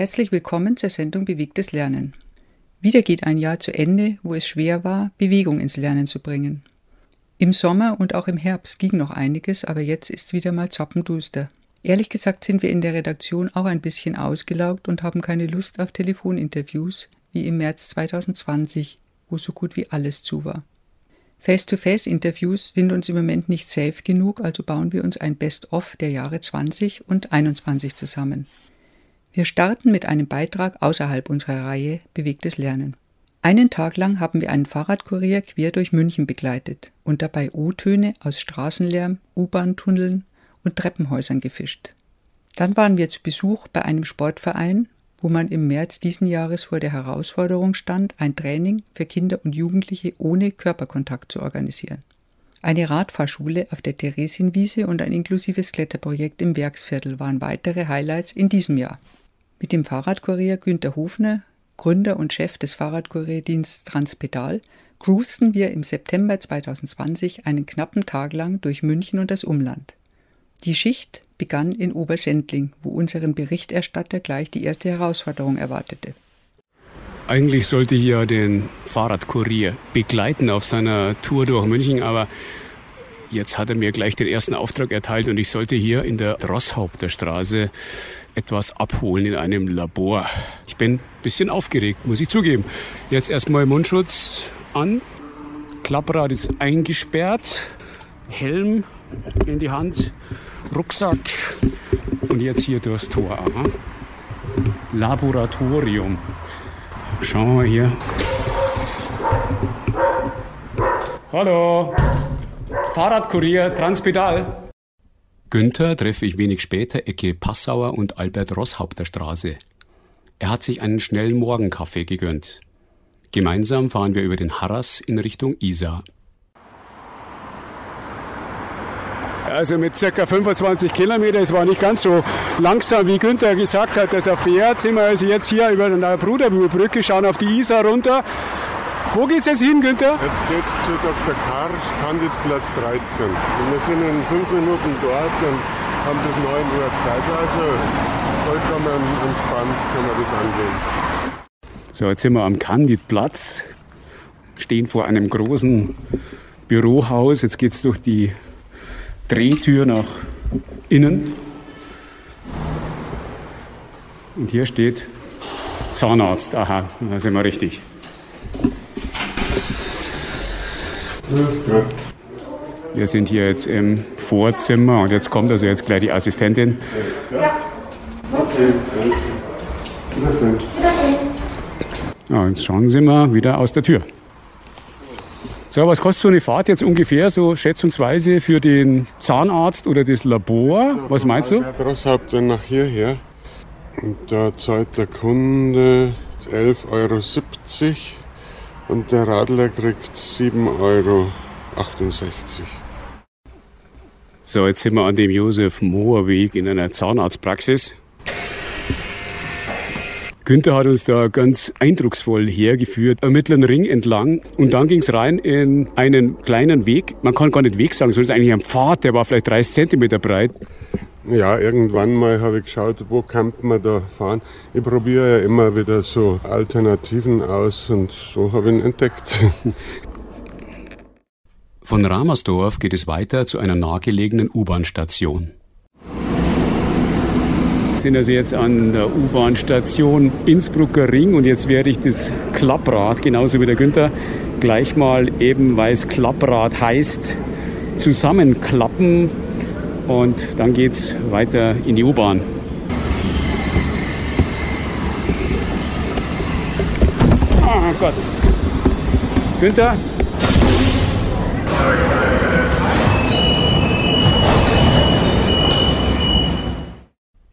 Herzlich willkommen zur Sendung Bewegtes Lernen. Wieder geht ein Jahr zu Ende, wo es schwer war, Bewegung ins Lernen zu bringen. Im Sommer und auch im Herbst ging noch einiges, aber jetzt ist es wieder mal zappenduster. Ehrlich gesagt sind wir in der Redaktion auch ein bisschen ausgelaugt und haben keine Lust auf Telefoninterviews, wie im März 2020, wo so gut wie alles zu war. Face-to-Face-Interviews sind uns im Moment nicht safe genug, also bauen wir uns ein Best-of der Jahre 20 und 21 zusammen. Wir starten mit einem Beitrag außerhalb unserer Reihe Bewegtes Lernen. Einen Tag lang haben wir einen Fahrradkurier quer durch München begleitet und dabei O-Töne aus Straßenlärm, U-Bahn-Tunneln und Treppenhäusern gefischt. Dann waren wir zu Besuch bei einem Sportverein, wo man im März diesen Jahres vor der Herausforderung stand, ein Training für Kinder und Jugendliche ohne Körperkontakt zu organisieren. Eine Radfahrschule auf der Theresienwiese und ein inklusives Kletterprojekt im Werksviertel waren weitere Highlights in diesem Jahr. Mit dem Fahrradkurier Günter Hofner, Gründer und Chef des Fahrradkurierdienstes Transpedal, cruisten wir im September 2020 einen knappen Tag lang durch München und das Umland. Die Schicht begann in Obersendling, wo unseren Berichterstatter gleich die erste Herausforderung erwartete. Eigentlich sollte ich ja den Fahrradkurier begleiten auf seiner Tour durch München, aber jetzt hat er mir gleich den ersten Auftrag erteilt und ich sollte hier in der Rosshaupterstraße etwas abholen in einem Labor. Ich bin ein bisschen aufgeregt, muss ich zugeben. Jetzt erstmal Mundschutz an. Klapprad ist eingesperrt. Helm in die Hand. Rucksack. Und jetzt hier durchs Tor. Aha. Laboratorium. Schauen wir mal hier. Hallo. Fahrradkurier, Transpedal. Günther treffe ich wenig später Ecke Passauer und Albert Rosshaupter Straße. Er hat sich einen schnellen Morgenkaffee gegönnt. Gemeinsam fahren wir über den Harras in Richtung Isar. Also mit ca. 25 Kilometern, es war nicht ganz so langsam, wie Günther gesagt hat, dass er fährt, sind wir also jetzt hier über der Brudermühlbrücke, schauen auf die Isar runter wo geht's jetzt hin, Günther? Jetzt geht's zu Dr. Karsch, Kandidplatz 13. Und wir sind in fünf Minuten dort und haben bis 9 Uhr Zeit. Also vollkommen entspannt können wir das angehen. So, jetzt sind wir am Kandidplatz, stehen vor einem großen Bürohaus. Jetzt geht's durch die Drehtür nach innen. Und hier steht Zahnarzt. Aha, da sind wir richtig. Wir sind hier jetzt im Vorzimmer und jetzt kommt also jetzt gleich die Assistentin. Ja. Okay. Ja, jetzt schauen Sie mal wieder aus der Tür. So, was kostet so eine Fahrt jetzt ungefähr, so schätzungsweise für den Zahnarzt oder das Labor? Was meinst du? Rosshaupten dann nach hierher. Und da zahlt der Kunde 11,70 Euro und der Radler kriegt 7,68 Euro. So, jetzt sind wir an dem Josef Mohr Weg in einer Zahnarztpraxis. Günther hat uns da ganz eindrucksvoll hergeführt, am mittleren Ring entlang. Und dann ging es rein in einen kleinen Weg. Man kann gar nicht Weg sagen, sondern es ist eigentlich ein Pfad, der war vielleicht 30 Zentimeter breit. Ja, irgendwann mal habe ich geschaut, wo kann man da fahren. Ich probiere ja immer wieder so Alternativen aus und so habe ich ihn entdeckt. Von Ramersdorf geht es weiter zu einer nahegelegenen U-Bahn-Station. Wir sind also jetzt an der U-Bahn-Station Innsbrucker Ring und jetzt werde ich das Klapprad, genauso wie der Günther, gleich mal eben, weil es Klapprad heißt, zusammenklappen und dann geht es weiter in die U-Bahn. Oh Gott. Günther?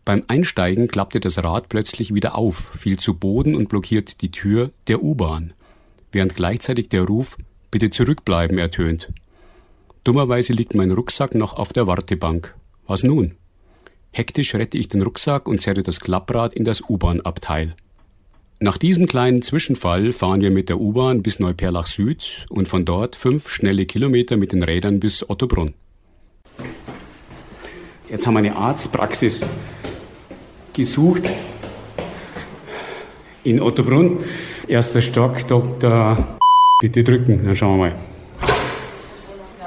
Beim Einsteigen klappte das Rad plötzlich wieder auf, fiel zu Boden und blockiert die Tür der U-Bahn, während gleichzeitig der Ruf Bitte zurückbleiben ertönt. Dummerweise liegt mein Rucksack noch auf der Wartebank. Was nun? Hektisch rette ich den Rucksack und zerre das Klapprad in das U-Bahn-Abteil. Nach diesem kleinen Zwischenfall fahren wir mit der U-Bahn bis Neuperlach Süd und von dort fünf schnelle Kilometer mit den Rädern bis Ottobrunn. Jetzt haben wir eine Arztpraxis gesucht in Ottobrunn. Erster Stock, Dr. Bitte drücken, dann schauen wir mal.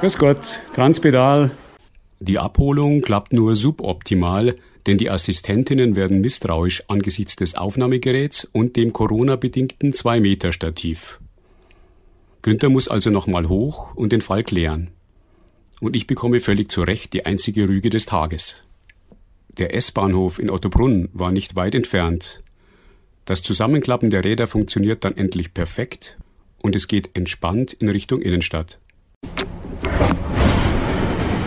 Grüß Gott, Transpedal. Die Abholung klappt nur suboptimal, denn die Assistentinnen werden misstrauisch angesichts des Aufnahmegeräts und dem Corona-bedingten 2-Meter-Stativ. Günther muss also nochmal hoch und den Fall klären. Und ich bekomme völlig zu Recht die einzige Rüge des Tages. Der S-Bahnhof in Ottobrunn war nicht weit entfernt. Das Zusammenklappen der Räder funktioniert dann endlich perfekt und es geht entspannt in Richtung Innenstadt.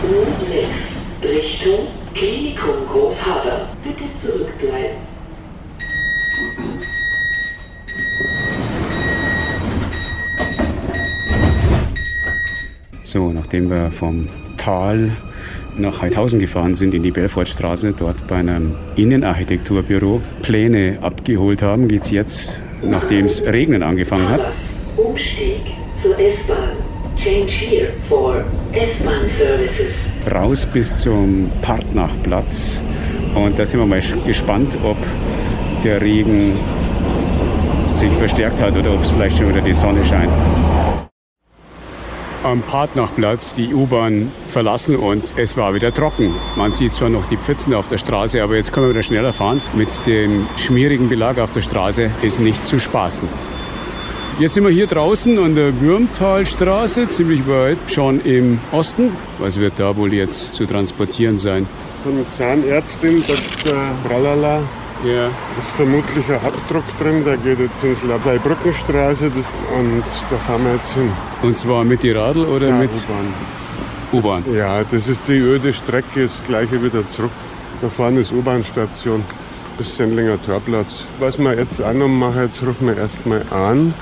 U6 Richtung Klinikum Großhader. Bitte zurückbleiben. So, nachdem wir vom Tal nach Heidhausen gefahren sind, in die Belfortstraße, dort bei einem Innenarchitekturbüro Pläne abgeholt haben, geht es jetzt, nachdem es regnen angefangen hat. Umstieg zur S-Bahn. Change here for S-Bahn Services. Raus bis zum Partnachplatz. Und da sind wir mal gespannt, ob der Regen sich verstärkt hat oder ob es vielleicht schon wieder die Sonne scheint. Am Partnachplatz die U-Bahn verlassen und es war wieder trocken. Man sieht zwar noch die Pfützen auf der Straße, aber jetzt können wir wieder schneller fahren. Mit dem schmierigen Belag auf der Straße ist nicht zu spaßen. Jetzt sind wir hier draußen an der Würmtalstraße, ziemlich weit, schon im Osten. Was wird da wohl jetzt zu transportieren sein? Von Zahnärztin Dr. Bralala Ja, ist vermutlich ein Abdruck drin. Der geht jetzt ins Labei-Brückenstraße das- und da fahren wir jetzt hin. und zwar mit die Radl oder Ja, mit U-Bahn. U-Bahn? Ja, das ist die öde Strecke, das gleiche wieder zurück. Da vorne ist U-Bahn-Station bis Sendlinger Torplatz. Was wir jetzt auch noch machen, jetzt rufen wir erstmal an,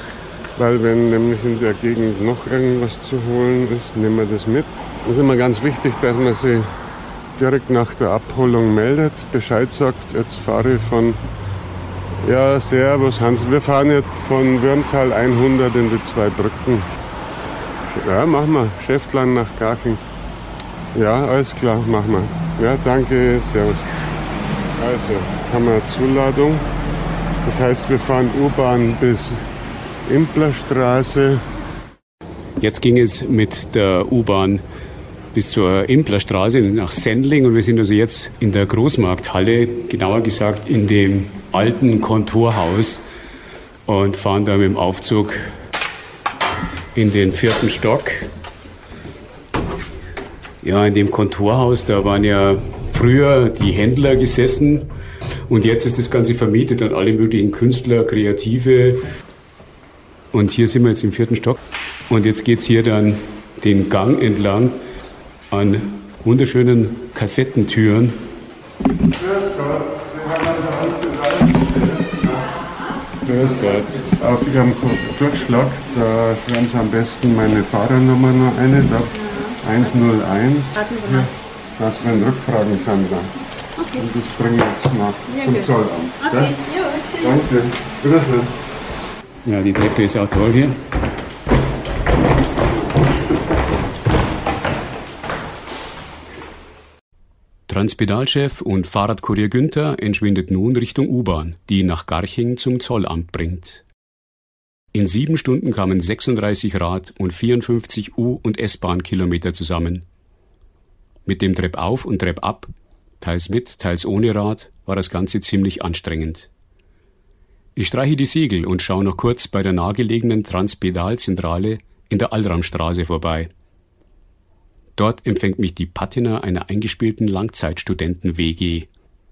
weil wenn nämlich in der Gegend noch irgendwas zu holen ist, nehmen wir das mit. Es ist immer ganz wichtig, dass man sich direkt nach der Abholung meldet, Bescheid sagt, jetzt fahre ich von, ja, servus Hans, wir fahren jetzt von Würmtal 100 in die zwei Brücken. Ja, machen wir. Schäftlein nach Garching. Ja, alles klar, machen wir. Ja, danke, servus. Also, jetzt haben wir eine Zuladung. Das heißt, wir fahren U-Bahn bis Implerstraße. Jetzt ging es mit der U-Bahn bis zur Implerstraße nach Sendling und wir sind also jetzt in der Großmarkthalle, genauer gesagt in dem alten Kontorhaus und fahren da mit dem Aufzug in den vierten Stock. Ja, in dem Kontorhaus, da waren ja früher die Händler gesessen und jetzt ist das Ganze vermietet an alle möglichen Künstler, Kreative. Und hier sind wir jetzt im vierten Stock und jetzt geht's hier dann den Gang entlang an wunderschönen Kassettentüren. Grüß Gott. Auf Ihrem Durchschlag, da schreiben Sie am besten meine Fahrernummer noch eine, da 101. Hier, dass wenn Rückfragen sind dann. Und das bringen wir jetzt nach zum Zollamt. gell? Danke. Wiedersehen. Ja, die Treppe ist auch toll hier. Transpedalchef und Fahrradkurier Günther entschwindet nun Richtung U-Bahn, die ihn nach Garching zum Zollamt bringt. In sieben Stunden kamen 36 Rad- und 54 U- und S-Bahn-Kilometer zusammen. Mit dem Treppauf und Treppab, teils mit, teils ohne Rad, war das Ganze ziemlich anstrengend. Ich streiche die Segel und schaue noch kurz bei der nahegelegenen Transpedalzentrale in der Allramstraße vorbei. Dort empfängt mich die Patina einer eingespielten Langzeitstudenten-WG.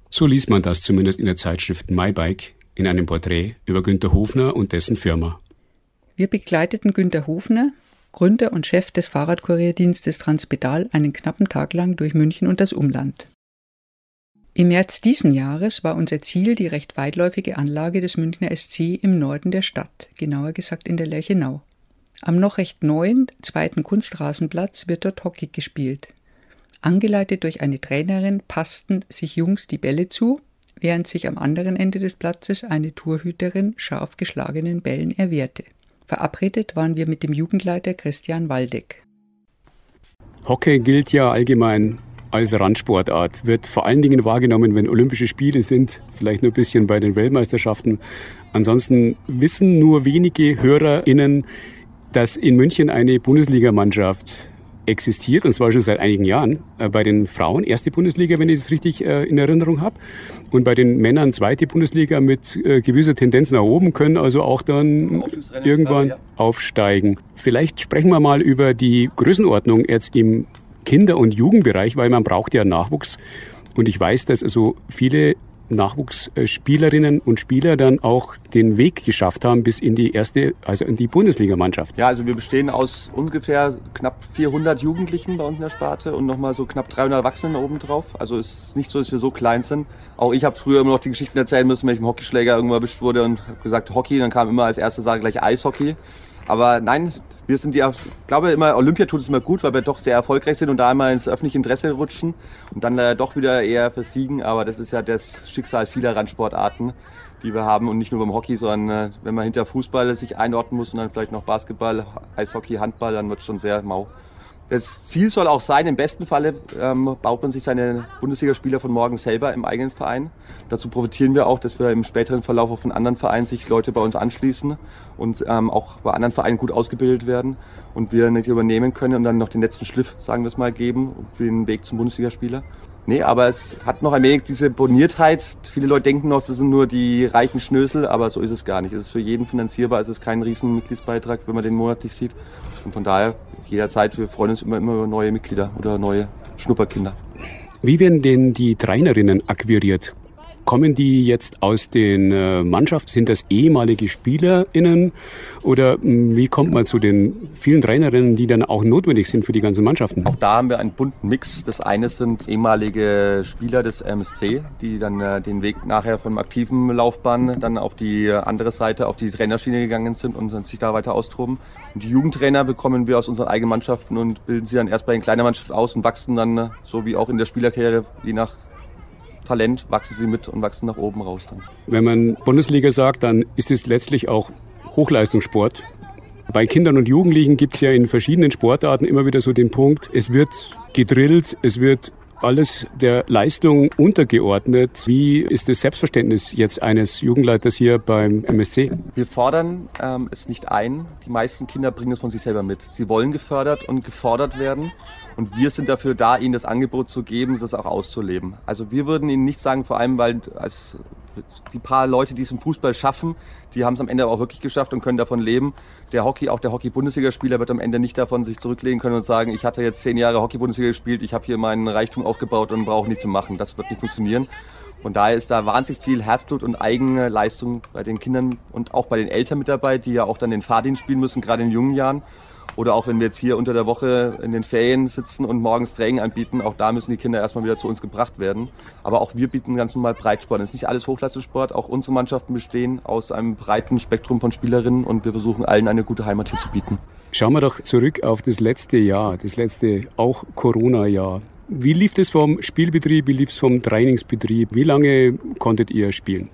So liest man das zumindest in der Zeitschrift MyBike in einem Porträt über Günter Hofner und dessen Firma. Wir begleiteten Günter Hofner, Gründer und Chef des Fahrradkurierdienstes Transpedal, einen knappen Tag lang durch München und das Umland. Im März diesen Jahres war unser Ziel die recht weitläufige Anlage des Münchner SC im Norden der Stadt, genauer gesagt in der Lerchenau. Am noch recht neuen zweiten Kunstrasenplatz wird dort Hockey gespielt. Angeleitet durch eine Trainerin passten sich Jungs die Bälle zu, während sich am anderen Ende des Platzes eine Torhüterin scharf geschlagenen Bällen erwehrte. Verabredet waren wir mit dem Jugendleiter Christian Waldeck. Hockey gilt ja allgemein als Randsportart, wird vor allen Dingen wahrgenommen, wenn Olympische Spiele sind, vielleicht nur ein bisschen bei den Weltmeisterschaften. Ansonsten wissen nur wenige HörerInnen, dass in München eine Bundesligamannschaft existiert, und zwar schon seit einigen Jahren. Äh, bei den Frauen erste Bundesliga, wenn ich es richtig äh, in Erinnerung habe. Und bei den Männern zweite Bundesliga mit äh, gewisser Tendenz nach oben, können also auch dann irgendwann aufsteigen. Vielleicht sprechen wir mal über die Größenordnung jetzt im Kinder- und Jugendbereich, weil man braucht ja Nachwuchs. Und ich weiß, dass also viele Nachwuchsspielerinnen und Spieler dann auch den Weg geschafft haben bis in die erste, also in die Bundesligamannschaft. Ja, also wir bestehen aus ungefähr knapp 400 Jugendlichen bei uns in der Sparte und nochmal so knapp 300 Erwachsenen obendrauf. Also es ist nicht so, dass wir so klein sind. Auch ich habe früher immer noch die Geschichten erzählen müssen, wenn ich im Hockeyschläger irgendwo erwischt wurde und gesagt Hockey, dann kam immer als erste Sache gleich Eishockey. Aber nein, wir sind ja, ich glaube immer, Olympia tut es immer gut, weil wir doch sehr erfolgreich sind und da einmal ins öffentliche Interesse rutschen und dann äh, doch wieder eher versiegen. Aber das ist ja das Schicksal vieler Randsportarten, die wir haben und nicht nur beim Hockey, sondern äh, wenn man hinter Fußball sich einordnen muss und dann vielleicht noch Basketball, Eishockey, Handball, dann wird es schon sehr mau. Das Ziel soll auch sein, im besten Falle ähm, baut man sich seine Bundesligaspieler von morgen selber im eigenen Verein. Dazu profitieren wir auch, dass wir im späteren Verlauf auch von anderen Vereinen sich Leute bei uns anschließen und ähm, auch bei anderen Vereinen gut ausgebildet werden und wir nicht übernehmen können und dann noch den letzten Schliff, sagen wir es mal, geben für den Weg zum Bundesligaspieler. Nee, aber es hat noch ein wenig diese Boniertheit. Viele Leute denken noch, das sind nur die reichen Schnösel, aber so ist es gar nicht. Es ist für jeden finanzierbar, es ist kein riesen Mitgliedsbeitrag, wenn man den monatlich sieht. Und von daher jederzeit, wir freuen uns immer, immer über neue Mitglieder oder neue Schnupperkinder. Wie werden denn die Trainerinnen akquiriert? Kommen die jetzt aus den äh, Mannschaften? Sind das ehemalige SpielerInnen? Oder hm, wie kommt man zu den vielen Trainerinnen, die dann auch notwendig sind für die ganzen Mannschaften? Auch da haben wir einen bunten Mix. Das eine sind ehemalige Spieler des MSC, die dann äh, den Weg nachher von aktiven Laufbahn dann auf die andere Seite, auf die Trainerschiene gegangen sind und sich da weiter austoben. Und die Jugendtrainer bekommen wir aus unseren eigenen Mannschaften und bilden sie dann erst bei den kleinen Mannschaften aus und wachsen dann, äh, so wie auch in der Spielerkarriere, je nach Talent wachsen sie mit und wachsen nach oben raus dann. Wenn man Bundesliga sagt, dann ist es letztlich auch Hochleistungssport. Bei Kindern und Jugendlichen gibt es ja in verschiedenen Sportarten immer wieder so den Punkt, es wird gedrillt, es wird alles der Leistung untergeordnet. Wie ist das Selbstverständnis jetzt eines Jugendleiters hier beim MSC? Wir fordern ähm, es nicht ein. Die meisten Kinder bringen es von sich selber mit. Sie wollen gefördert und gefordert werden. Und wir sind dafür da, ihnen das Angebot zu geben, das auch auszuleben. Also wir würden ihnen nicht sagen, vor allem weil als die paar Leute, die es im Fußball schaffen, die haben es am Ende auch wirklich geschafft und können davon leben. Der Hockey, auch der Hockey-Bundesligaspieler wird am Ende nicht davon sich zurücklegen können und sagen, ich hatte jetzt zehn Jahre Hockey-Bundesliga gespielt, ich habe hier meinen Reichtum aufgebaut und brauche nichts zu machen. Das wird nicht funktionieren. Von daher ist da wahnsinnig viel Herzblut und eigene Leistung bei den Kindern und auch bei den Eltern mit dabei, die ja auch dann den Fahrdienst spielen müssen, gerade in jungen Jahren. Oder auch wenn wir jetzt hier unter der Woche in den Ferien sitzen und morgens Training anbieten, auch da müssen die Kinder erstmal wieder zu uns gebracht werden. Aber auch wir bieten ganz normal Breitsport. Es ist nicht alles Hochleistungssport, auch unsere Mannschaften bestehen aus einem breiten Spektrum von Spielerinnen und wir versuchen allen eine gute Heimat hier zu bieten. Schauen wir doch zurück auf das letzte Jahr, das letzte auch Corona-Jahr. Wie lief es vom Spielbetrieb, wie lief es vom Trainingsbetrieb? Wie lange konntet ihr spielen?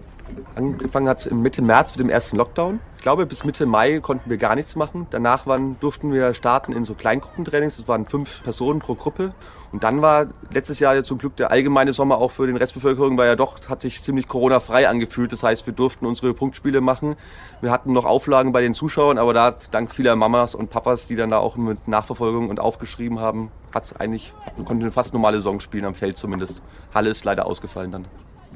Angefangen hat es Mitte März mit dem ersten Lockdown. Ich glaube, bis Mitte Mai konnten wir gar nichts machen. Danach waren, durften wir starten in so Kleingruppentrainings. Das waren fünf Personen pro Gruppe. Und dann war letztes Jahr ja zum Glück der allgemeine Sommer auch für den Restbevölkerung, weil ja doch hat sich ziemlich Corona-frei angefühlt. Das heißt, wir durften unsere Punktspiele machen. Wir hatten noch Auflagen bei den Zuschauern, aber da dank vieler Mamas und Papas, die dann da auch mit Nachverfolgung und aufgeschrieben haben, hat es eigentlich, wir konnten eine fast normale Saison spielen, am Feld zumindest. Halle ist leider ausgefallen dann.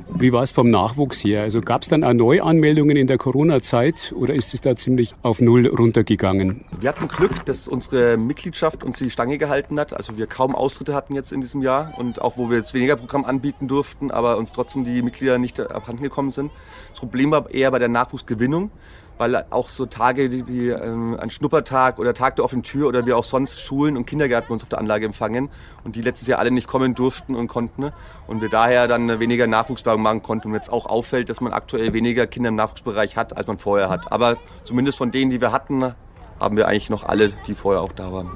Wie war es vom Nachwuchs her? Also gab es dann auch Neuanmeldungen in der Corona-Zeit oder ist es da ziemlich auf Null runtergegangen? Wir hatten Glück, dass unsere Mitgliedschaft uns die Stange gehalten hat. Also wir kaum Austritte hatten jetzt in diesem Jahr und auch wo wir jetzt weniger Programm anbieten durften, aber uns trotzdem die Mitglieder nicht abhanden gekommen sind. Das Problem war eher bei der Nachwuchsgewinnung weil auch so Tage wie ähm, ein Schnuppertag oder Tag der offenen Tür oder wie auch sonst Schulen und Kindergärten uns auf der Anlage empfangen und die letztes Jahr alle nicht kommen durften und konnten und wir daher dann weniger Nachwuchswagen machen konnten und jetzt auch auffällt, dass man aktuell weniger Kinder im Nachwuchsbereich hat, als man vorher hat. Aber zumindest von denen, die wir hatten, haben wir eigentlich noch alle, die vorher auch da waren.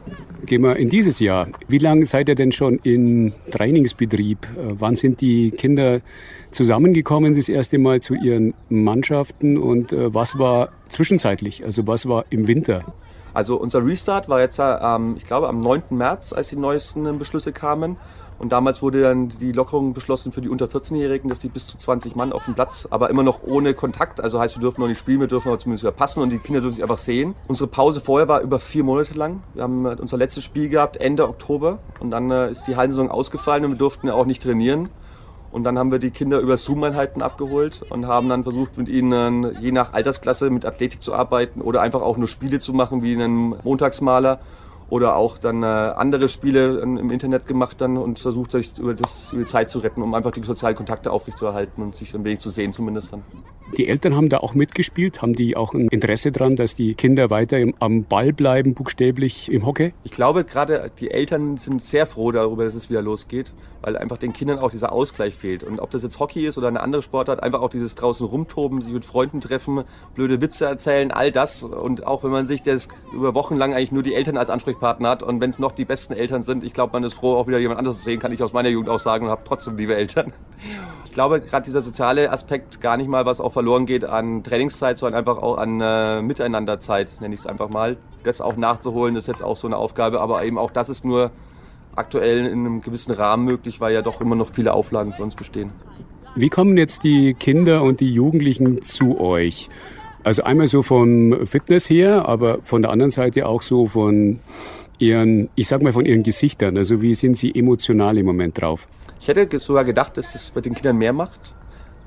Gehen wir in dieses Jahr. Wie lange seid ihr denn schon in Trainingsbetrieb? Äh, wann sind die Kinder zusammengekommen das erste Mal zu ihren Mannschaften und äh, was war zwischenzeitlich? Also was war im Winter? Also unser Restart war jetzt, ähm, ich glaube, am 9. März, als die neuesten Beschlüsse kamen. Und damals wurde dann die Lockerung beschlossen für die unter 14-Jährigen, dass die bis zu 20 Mann auf dem Platz, aber immer noch ohne Kontakt. Also heißt, wir dürfen noch nicht spielen, wir dürfen aber zumindest wieder passen und die Kinder dürfen sich einfach sehen. Unsere Pause vorher war über vier Monate lang. Wir haben äh, unser letztes Spiel gehabt Ende Oktober und dann äh, ist die Hallensaison ausgefallen und wir durften ja auch nicht trainieren. Und dann haben wir die Kinder über Zoom-Einheiten abgeholt und haben dann versucht, mit ihnen je nach Altersklasse mit Athletik zu arbeiten oder einfach auch nur Spiele zu machen, wie einen Montagsmaler oder auch dann äh, andere Spiele im Internet gemacht dann und versucht, sich über, das, über die Zeit zu retten, um einfach die sozialen Kontakte aufrechtzuerhalten und sich ein wenig zu sehen zumindest dann. Die Eltern haben da auch mitgespielt, haben die auch ein Interesse daran, dass die Kinder weiter im, am Ball bleiben, buchstäblich im Hockey? Ich glaube, gerade die Eltern sind sehr froh darüber, dass es wieder losgeht, weil einfach den Kindern auch dieser Ausgleich fehlt. Und ob das jetzt Hockey ist oder eine andere Sportart, einfach auch dieses draußen rumtoben, sich mit Freunden treffen, blöde Witze erzählen, all das. Und auch wenn man sich das über Wochen lang eigentlich nur die Eltern als Ansprechpartner hat und wenn es noch die besten Eltern sind, ich glaube, man ist froh, auch wieder jemand anderes zu sehen, kann ich aus meiner Jugend auch sagen und habe trotzdem liebe Eltern. Ich glaube, gerade dieser soziale Aspekt gar nicht mal, was auch verloren geht an Trainingszeit, sondern einfach auch an äh, Miteinanderzeit, nenne ich es einfach mal. Das auch nachzuholen, ist jetzt auch so eine Aufgabe, aber eben auch das ist nur aktuell in einem gewissen Rahmen möglich, weil ja doch immer noch viele Auflagen für uns bestehen. Wie kommen jetzt die Kinder und die Jugendlichen zu euch? Also einmal so vom Fitness her, aber von der anderen Seite auch so von ihren, ich sag mal von ihren Gesichtern. Also wie sind sie emotional im Moment drauf? Ich hätte sogar gedacht, dass das bei den Kindern mehr macht.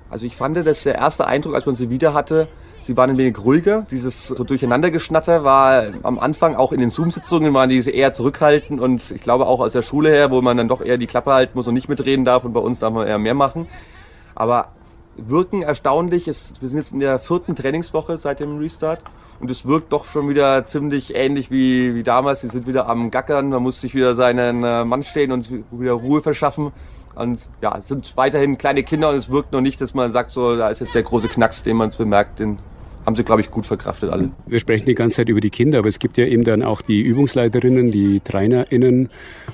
Also ich fand, dass der erste Eindruck, als man sie wieder hatte, sie waren ein wenig ruhiger. Dieses so Durcheinandergeschnatter war am Anfang auch in den Zoom-Sitzungen waren diese eher zurückhaltend und ich glaube auch aus der Schule her, wo man dann doch eher die Klappe halten muss und nicht mitreden darf und bei uns darf man eher mehr machen. Aber wirken erstaunlich. Es, wir sind jetzt in der vierten Trainingswoche seit dem Restart und es wirkt doch schon wieder ziemlich ähnlich wie, wie damals. Sie sind wieder am Gackern, man muss sich wieder seinen äh, Mann stehen und wieder Ruhe verschaffen. Und ja, es sind weiterhin kleine Kinder und es wirkt noch nicht, dass man sagt, so, da ist jetzt der große Knacks, den man es bemerkt, den haben sie, glaube ich, gut verkraftet alle. Wir sprechen die ganze Zeit über die Kinder, aber es gibt ja eben dann auch die Übungsleiterinnen, die TrainerInnen,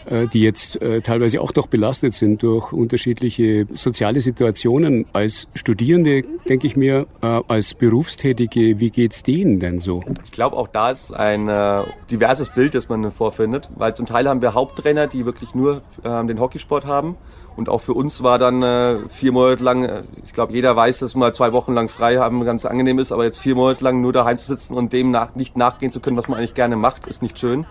äh, die jetzt äh, teilweise auch doch belastet sind durch unterschiedliche soziale Situationen. Als Studierende, denke ich mir, äh, als Berufstätige, wie geht's denen denn so? Ich glaube, auch da ist ein diverses Bild, das man vorfindet, weil zum Teil haben wir Haupttrainer, die wirklich nur den Hockeysport haben und auch für uns war dann äh, vier Monate lang, äh, ich glaube, jeder weiß, dass mal zwei Wochen lang frei haben ganz angenehm ist, aber jetzt vier Monate lang nur daheim zu sitzen und dem nach, nicht nachgehen zu können, was man eigentlich gerne macht, ist nicht schön.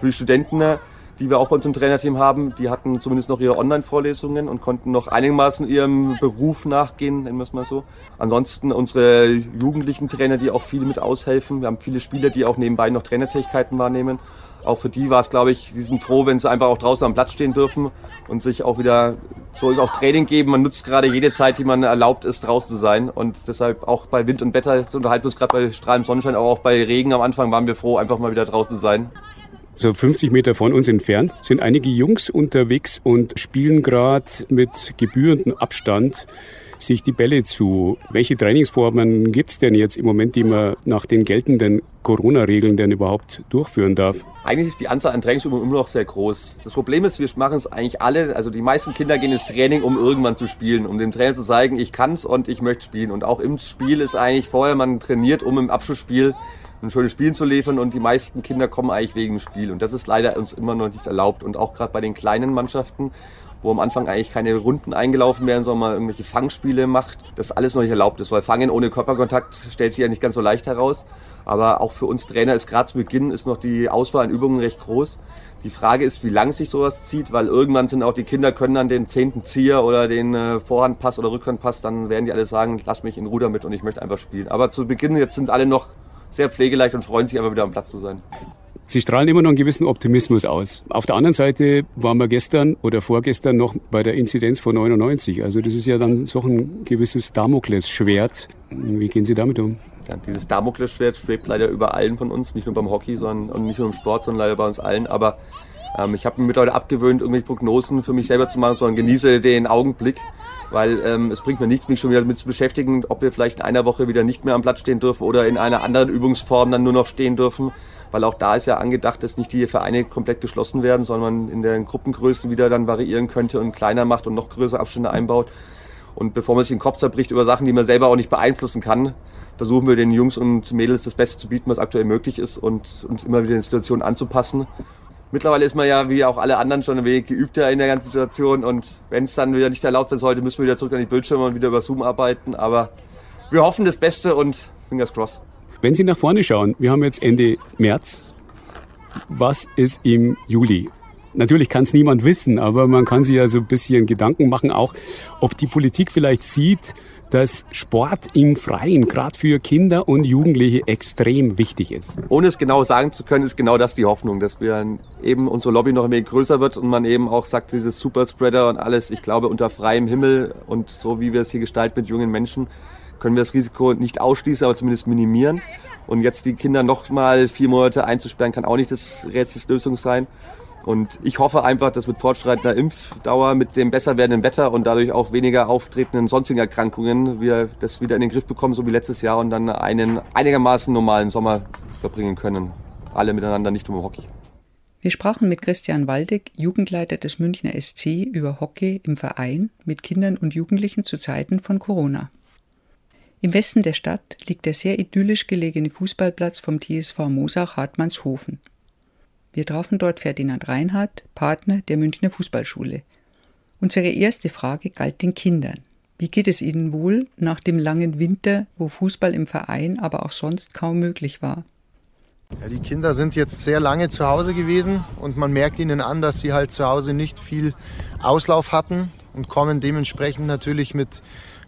Für die Studenten, äh, die wir auch bei uns im Trainerteam haben, die hatten zumindest noch ihre Online-Vorlesungen und konnten noch einigermaßen ihrem Beruf nachgehen, nennen wir es mal so. Ansonsten unsere jugendlichen Trainer, die auch viel mit aushelfen. Wir haben viele Spieler, die auch nebenbei noch Trainertätigkeiten wahrnehmen auch für die war es, glaube ich, die sind froh, wenn sie einfach auch draußen am Platz stehen dürfen und sich auch wieder, soll es auch Training geben. Man nutzt gerade jede Zeit, die man erlaubt ist, draußen zu sein. Und deshalb auch bei Wind und Wetter zu unterhalten uns, gerade bei strahlendem Sonnenschein, aber auch bei Regen am Anfang waren wir froh, einfach mal wieder draußen zu sein. So 50 Meter von uns entfernt sind einige Jungs unterwegs und spielen gerade mit gebührendem Abstand sich die Bälle zu. Welche Trainingsformen gibt es denn jetzt im Moment, die man nach den geltenden Corona-Regeln denn überhaupt durchführen darf? Eigentlich ist die Anzahl an Trainingsübungen immer noch sehr groß. Das Problem ist, wir machen es eigentlich alle, also die meisten Kinder gehen ins Training, um irgendwann zu spielen, um dem Trainer zu zeigen, ich kann es und ich möchte spielen. Und auch im Spiel ist eigentlich vorher man trainiert, um im Abschlussspiel ein schönes Spiel zu liefern und die meisten Kinder kommen eigentlich wegen dem Spiel und das ist leider uns immer noch nicht erlaubt und auch gerade bei den kleinen Mannschaften wo am Anfang eigentlich keine Runden eingelaufen werden, sondern man irgendwelche Fangspiele macht, das alles noch nicht erlaubt ist, weil Fangen ohne Körperkontakt stellt sich ja nicht ganz so leicht heraus. Aber auch für uns Trainer ist gerade zu Beginn ist noch die Auswahl an Übungen recht groß. Die Frage ist, wie lang sich sowas zieht, weil irgendwann sind auch die Kinder können dann den zehnten Zieher oder den äh, Vorhandpass oder Rückhandpass, dann werden die alle sagen, lass mich in Ruder mit und ich möchte einfach spielen. Aber zu Beginn jetzt sind alle noch sehr pflegeleicht und freuen sich aber wieder am Platz zu sein. Sie strahlen immer noch einen gewissen Optimismus aus. Auf der anderen Seite waren wir gestern oder vorgestern noch bei der Inzidenz von 99. Also das ist ja dann so ein gewisses Damoklesschwert. Wie gehen Sie damit um? Ja, dieses Damoklesschwert schwebt leider über allen von uns, nicht nur beim Hockey sondern, und nicht nur im Sport, sondern leider bei uns allen. Aber ähm, ich habe mir mittlerweile abgewöhnt, irgendwelche Prognosen für mich selber zu machen, sondern genieße den Augenblick, weil ähm, es bringt mir nichts, mich schon wieder damit zu beschäftigen, ob wir vielleicht in einer Woche wieder nicht mehr am Platz stehen dürfen oder in einer anderen Übungsform dann nur noch stehen dürfen. Weil auch da ist ja angedacht, dass nicht die Vereine komplett geschlossen werden, sondern man in den Gruppengrößen wieder dann variieren könnte und kleiner macht und noch größere Abstände einbaut. Und bevor man sich den Kopf zerbricht über Sachen, die man selber auch nicht beeinflussen kann, versuchen wir den Jungs und Mädels das Beste zu bieten, was aktuell möglich ist und uns immer wieder den Situationen anzupassen. Mittlerweile ist man ja, wie auch alle anderen, schon ein wenig geübter in der ganzen Situation. Und wenn es dann wieder nicht erlaubt sein sollte, müssen wir wieder zurück an die Bildschirme und wieder über Zoom arbeiten. Aber wir hoffen das Beste und fingers crossed. Wenn Sie nach vorne schauen, wir haben jetzt Ende März. Was ist im Juli? Natürlich kann es niemand wissen, aber man kann sich ja so ein bisschen Gedanken machen, auch ob die Politik vielleicht sieht, dass Sport im Freien gerade für Kinder und Jugendliche extrem wichtig ist. Ohne es genau sagen zu können, ist genau das die Hoffnung, dass wir eben unsere Lobby noch ein wenig größer wird und man eben auch sagt, dieses Superspreader und alles, ich glaube unter freiem Himmel und so wie wir es hier gestalten mit jungen Menschen, können wir das Risiko nicht ausschließen, aber zumindest minimieren. Und jetzt die Kinder noch mal vier Monate einzusperren, kann auch nicht das Rätselslösung sein. Und ich hoffe einfach, dass mit fortschreitender Impfdauer, mit dem besser werdenden Wetter und dadurch auch weniger auftretenden sonstigen Erkrankungen wir das wieder in den Griff bekommen, so wie letztes Jahr und dann einen einigermaßen normalen Sommer verbringen können. Alle miteinander, nicht nur Hockey. Wir sprachen mit Christian Waldeck, Jugendleiter des Münchner SC, über Hockey im Verein mit Kindern und Jugendlichen zu Zeiten von Corona. Im Westen der Stadt liegt der sehr idyllisch gelegene Fußballplatz vom TSV Mosach Hartmannshofen. Wir trafen dort Ferdinand Reinhardt, Partner der Münchner Fußballschule. Unsere erste Frage galt den Kindern. Wie geht es ihnen wohl nach dem langen Winter, wo Fußball im Verein, aber auch sonst kaum möglich war? Ja, die Kinder sind jetzt sehr lange zu Hause gewesen und man merkt ihnen an, dass sie halt zu Hause nicht viel Auslauf hatten und kommen dementsprechend natürlich mit,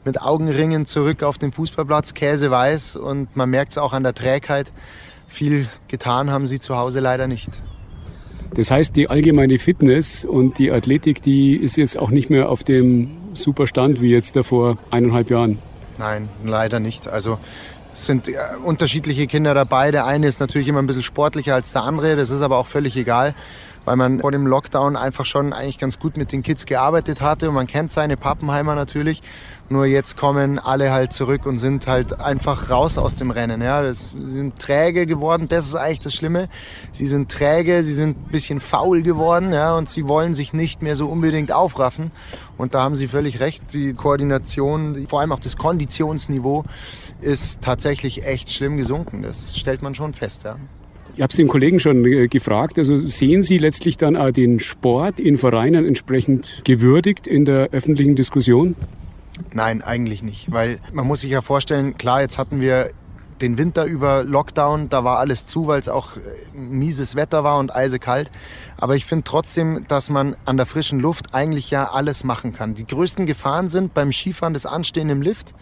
mit Augenringen zurück auf den Fußballplatz, käseweiß und man merkt es auch an der Trägheit. Viel getan haben sie zu Hause leider nicht. Das heißt, die allgemeine Fitness und die Athletik, die ist jetzt auch nicht mehr auf dem super Stand wie jetzt vor eineinhalb Jahren. Nein, leider nicht. Also es sind äh, unterschiedliche Kinder dabei. Der eine ist natürlich immer ein bisschen sportlicher als der andere. Das ist aber auch völlig egal weil man vor dem Lockdown einfach schon eigentlich ganz gut mit den Kids gearbeitet hatte und man kennt seine Pappenheimer natürlich. Nur jetzt kommen alle halt zurück und sind halt einfach raus aus dem Rennen. Ja, das, sie sind träge geworden, das ist eigentlich das Schlimme. Sie sind träge, sie sind ein bisschen faul geworden ja, und sie wollen sich nicht mehr so unbedingt aufraffen. Und da haben Sie völlig recht, die Koordination, vor allem auch das Konditionsniveau ist tatsächlich echt schlimm gesunken. Das stellt man schon fest. Ja. Ich habe es den Kollegen schon äh, gefragt. Also sehen Sie letztlich dann auch den Sport in Vereinen entsprechend gewürdigt in der öffentlichen Diskussion? Nein, eigentlich nicht, weil man muss sich ja vorstellen, klar, jetzt hatten wir den Winter über Lockdown, da war alles zu, weil es auch äh, mieses Wetter war und eisekalt. Aber ich finde trotzdem, dass man an der frischen Luft eigentlich ja alles machen kann. Die größten Gefahren sind beim Skifahren das Anstehen im Lift,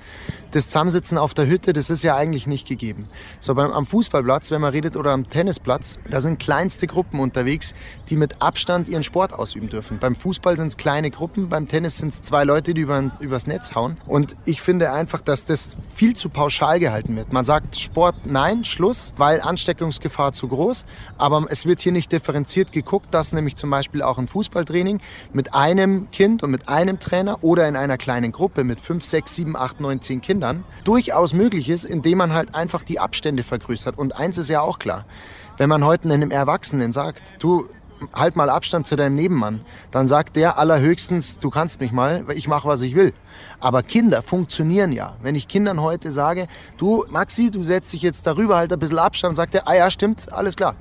das Zusammensitzen auf der Hütte, das ist ja eigentlich nicht gegeben. So beim, am Fußballplatz, wenn man redet, oder am Tennisplatz, da sind kleinste Gruppen unterwegs, die mit Abstand ihren Sport ausüben dürfen. Beim Fußball sind es kleine Gruppen, beim Tennis sind es zwei Leute, die über, übers Netz hauen. Und ich finde einfach, dass das viel zu pauschal gehalten wird. Man sagt Sport nein, Schluss, weil Ansteckungsgefahr zu groß. Aber es wird hier nicht differenziert geguckt, dass nämlich zum Beispiel auch ein Fußballtraining mit einem Kind und mit einem Trainer oder in einer kleinen Gruppe mit fünf, sechs, sieben, acht, neun, zehn Kindern durchaus möglich ist, indem man halt einfach die Abstände vergrößert. Und eins ist ja auch klar, wenn man heute einem Erwachsenen sagt, du halt mal Abstand zu deinem Nebenmann, dann sagt der allerhöchstens, du kannst mich mal, ich mache, was ich will. Aber Kinder funktionieren ja. Wenn ich Kindern heute sage, du Maxi, du setzt dich jetzt darüber, halt ein bisschen Abstand, sagt er, ah ja, stimmt, alles klar.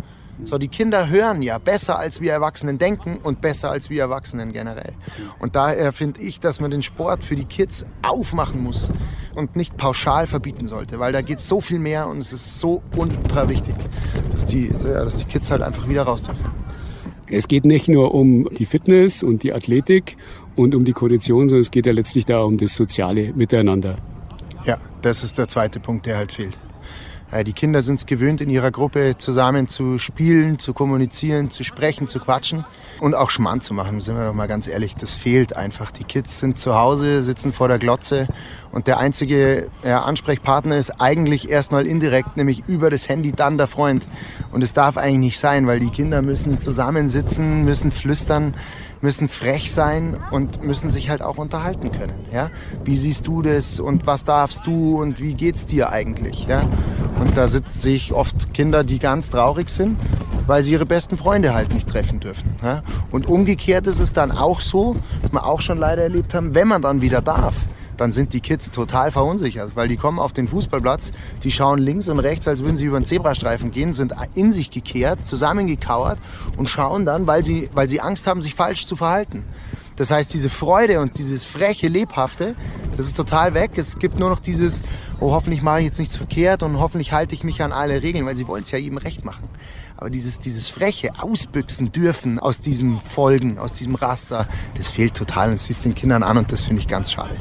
So, die Kinder hören ja besser, als wir Erwachsenen denken und besser als wir Erwachsenen generell. Und daher finde ich, dass man den Sport für die Kids aufmachen muss und nicht pauschal verbieten sollte, weil da geht so viel mehr und es ist so ultra wichtig, dass die, dass die Kids halt einfach wieder raus dürfen. Es geht nicht nur um die Fitness und die Athletik und um die Kondition, sondern es geht ja letztlich da um das soziale Miteinander. Ja, das ist der zweite Punkt, der halt fehlt. Äh, die Kinder sind es gewöhnt, in ihrer Gruppe zusammen zu spielen, zu kommunizieren, zu sprechen, zu quatschen und auch Schmarrn zu machen, sind wir doch mal ganz ehrlich. Das fehlt einfach. Die Kids sind zu Hause, sitzen vor der Glotze und der einzige ja, Ansprechpartner ist eigentlich erstmal indirekt, nämlich über das Handy dann der Freund. Und es darf eigentlich nicht sein, weil die Kinder müssen zusammensitzen, müssen flüstern, müssen frech sein und müssen sich halt auch unterhalten können. Ja? Wie siehst du das und was darfst du und wie geht's dir eigentlich? Ja? Und da sehe ich oft Kinder, die ganz traurig sind, weil sie ihre besten Freunde halt nicht treffen dürfen. Ja? Und umgekehrt ist es dann auch so, was wir auch schon leider erlebt haben, wenn man dann wieder darf, dann sind die Kids total verunsichert, weil die kommen auf den Fußballplatz, die schauen links und rechts, als würden sie über einen Zebrastreifen gehen, sind in sich gekehrt, zusammengekauert und schauen dann, weil sie, weil sie Angst haben, sich falsch zu verhalten. Das heißt, diese Freude und dieses freche, lebhafte, das ist total weg. Es gibt nur noch dieses, oh, hoffentlich mache ich jetzt nichts verkehrt und hoffentlich halte ich mich an alle Regeln, weil sie wollen es ja jedem recht machen. Aber dieses, dieses freche Ausbüchsen dürfen aus diesem Folgen, aus diesem Raster, das fehlt total und das siehst den Kindern an und das finde ich ganz schade.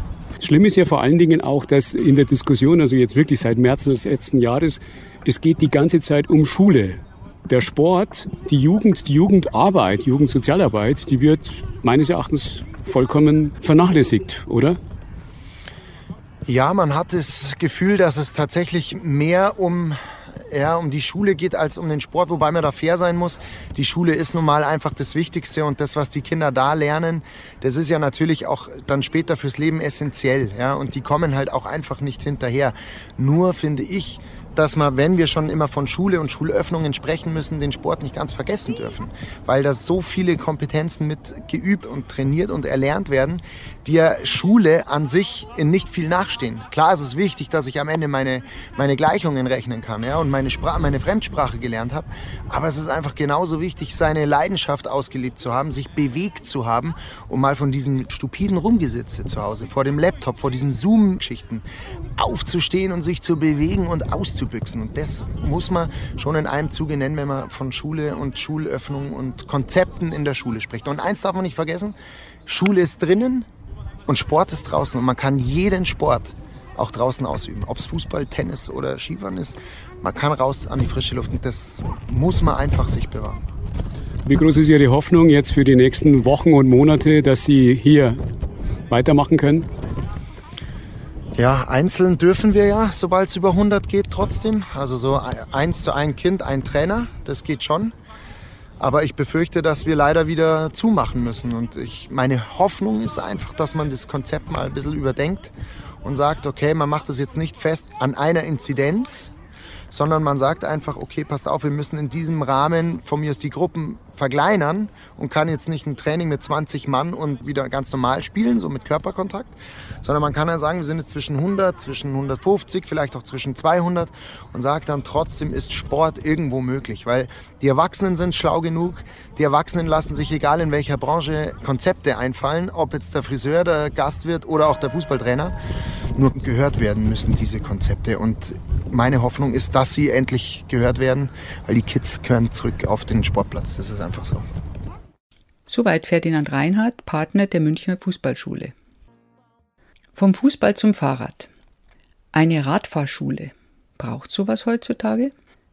Schlimm ist ja vor allen Dingen auch, dass in der Diskussion, also jetzt wirklich seit März des letzten Jahres, es geht die ganze Zeit um Schule. Der Sport, die Jugend, die Jugendarbeit, Jugendsozialarbeit, die wird meines Erachtens vollkommen vernachlässigt, oder? Ja, man hat das Gefühl, dass es tatsächlich mehr um ja, um die Schule geht als um den Sport, wobei man da fair sein muss. Die Schule ist nun mal einfach das Wichtigste und das, was die Kinder da lernen, das ist ja natürlich auch dann später fürs Leben essentiell. Ja, und die kommen halt auch einfach nicht hinterher. Nur finde ich, dass wir, wenn wir schon immer von Schule und Schulöffnungen sprechen müssen, den Sport nicht ganz vergessen dürfen. Weil da so viele Kompetenzen mit geübt und trainiert und erlernt werden, die ja Schule an sich in nicht viel nachstehen. Klar ist es wichtig, dass ich am Ende meine, meine Gleichungen rechnen kann ja, und meine, Sprache, meine Fremdsprache gelernt habe. Aber es ist einfach genauso wichtig, seine Leidenschaft ausgelebt zu haben, sich bewegt zu haben und mal von diesem stupiden Rumgesitze zu Hause, vor dem Laptop, vor diesen Zoom-Geschichten aufzustehen und sich zu bewegen und auszubüchsen. Und das muss man schon in einem Zuge nennen, wenn man von Schule und Schulöffnung und Konzepten in der Schule spricht. Und eins darf man nicht vergessen, Schule ist drinnen, und Sport ist draußen und man kann jeden Sport auch draußen ausüben. Ob es Fußball, Tennis oder Skifahren ist, man kann raus an die frische Luft und das muss man einfach sich bewahren. Wie groß ist Ihre Hoffnung jetzt für die nächsten Wochen und Monate, dass Sie hier weitermachen können? Ja, einzeln dürfen wir ja, sobald es über 100 geht, trotzdem. Also so eins zu ein Kind, ein Trainer, das geht schon. Aber ich befürchte, dass wir leider wieder zumachen müssen. Und ich, meine Hoffnung ist einfach, dass man das Konzept mal ein bisschen überdenkt und sagt, okay, man macht das jetzt nicht fest an einer Inzidenz, sondern man sagt einfach, okay, passt auf, wir müssen in diesem Rahmen von mir aus die Gruppen verkleinern und kann jetzt nicht ein Training mit 20 Mann und wieder ganz normal spielen, so mit Körperkontakt, sondern man kann ja sagen, wir sind jetzt zwischen 100, zwischen 150, vielleicht auch zwischen 200 und sagt dann trotzdem ist Sport irgendwo möglich, weil die Erwachsenen sind schlau genug, die Erwachsenen lassen sich egal in welcher Branche Konzepte einfallen, ob jetzt der Friseur der Gast wird oder auch der Fußballtrainer, nur gehört werden müssen diese Konzepte und meine Hoffnung ist, dass sie endlich gehört werden, weil die Kids gehören zurück auf den Sportplatz. Das ist einfach so. Soweit Ferdinand Reinhardt, Partner der Münchner Fußballschule. Vom Fußball zum Fahrrad. Eine Radfahrschule. Braucht sowas heutzutage?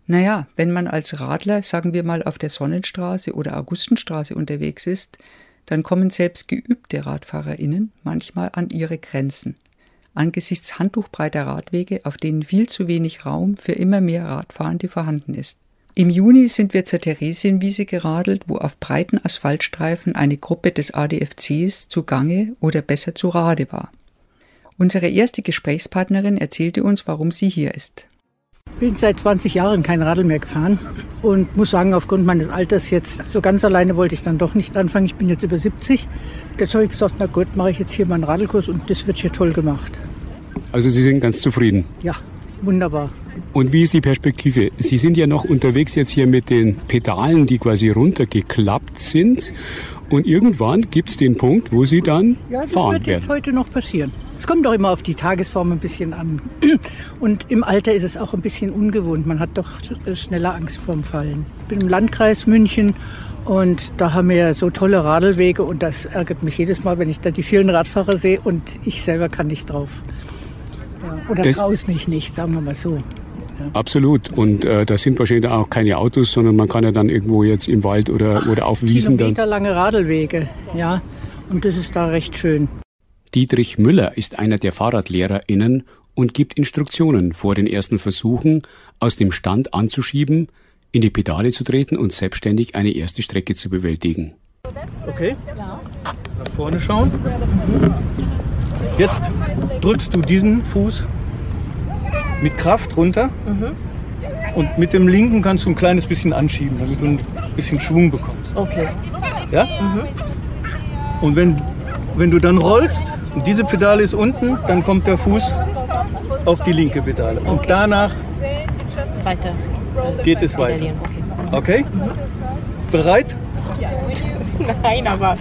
Naja, wenn man als Radler, sagen wir mal, auf der Sonnenstraße oder Augustenstraße unterwegs ist, dann kommen selbst geübte RadfahrerInnen manchmal an ihre Grenzen angesichts handtuchbreiter Radwege, auf denen viel zu wenig Raum für immer mehr Radfahrende vorhanden ist. Im Juni sind wir zur Theresienwiese geradelt, wo auf breiten Asphaltstreifen eine Gruppe des ADFCs zugange oder besser zu Rade war. Unsere erste Gesprächspartnerin erzählte uns, warum sie hier ist. Ich bin seit 20 Jahren kein Radl mehr gefahren und muss sagen, aufgrund meines Alters jetzt, so ganz alleine wollte ich dann doch nicht anfangen. Ich bin jetzt über 70. Jetzt habe ich gesagt, na gut, mache ich jetzt hier meinen Radlkurs und das wird hier toll gemacht. Also Sie sind ganz zufrieden? Ja, wunderbar. Und wie ist die Perspektive? Sie sind ja noch unterwegs jetzt hier mit den Pedalen, die quasi runtergeklappt sind. Und irgendwann gibt es den Punkt, wo Sie dann ja, das fahren wird werden. jetzt heute noch passieren. Es kommt doch immer auf die Tagesform ein bisschen an. Und im Alter ist es auch ein bisschen ungewohnt. Man hat doch schneller Angst vorm Fallen. Ich bin im Landkreis München und da haben wir so tolle Radlwege und das ärgert mich jedes Mal, wenn ich da die vielen Radfahrer sehe und ich selber kann nicht drauf. Oder traue mich nicht, sagen wir mal so. Absolut. Und äh, da sind wahrscheinlich auch keine Autos, sondern man kann ja dann irgendwo jetzt im Wald oder, oder auf Wiesen dann. Kilometerlange Radlwege, ja. Und das ist da recht schön. Dietrich Müller ist einer der FahrradlehrerInnen und gibt Instruktionen vor den ersten Versuchen, aus dem Stand anzuschieben, in die Pedale zu treten und selbstständig eine erste Strecke zu bewältigen. Okay? Nach vorne schauen. Jetzt drückst du diesen Fuß mit Kraft runter und mit dem linken kannst du ein kleines bisschen anschieben, damit du ein bisschen Schwung bekommst. Okay. Ja? Und wenn, wenn du dann rollst und diese Pedale ist unten, dann kommt der Fuß auf die linke Pedale. Und danach Weiter. geht es weiter. Okay. Okay? Bereit? Nein, aber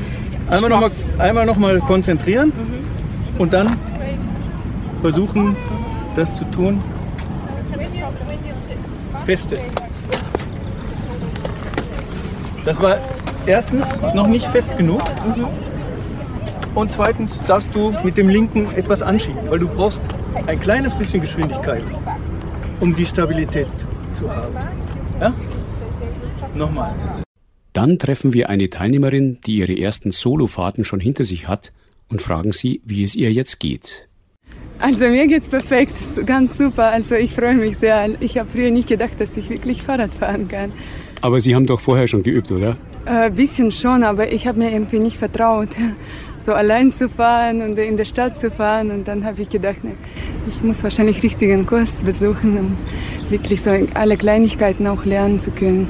Einmal nochmal einmal noch mal konzentrieren und dann versuchen, das zu tun. Feste. Das war erstens noch nicht fest genug. Und zweitens darfst du mit dem linken etwas anschieben, weil du brauchst ein kleines bisschen Geschwindigkeit, um die Stabilität zu haben. Ja? Nochmal. Dann treffen wir eine Teilnehmerin, die ihre ersten Solofahrten schon hinter sich hat und fragen sie, wie es ihr jetzt geht. Also mir geht's perfekt, ganz super. Also ich freue mich sehr. Ich habe früher nicht gedacht, dass ich wirklich Fahrrad fahren kann. Aber Sie haben doch vorher schon geübt, oder? Ein äh, bisschen schon, aber ich habe mir irgendwie nicht vertraut, so allein zu fahren und in der Stadt zu fahren. Und dann habe ich gedacht, ne, ich muss wahrscheinlich richtigen Kurs besuchen, um wirklich so alle Kleinigkeiten auch lernen zu können.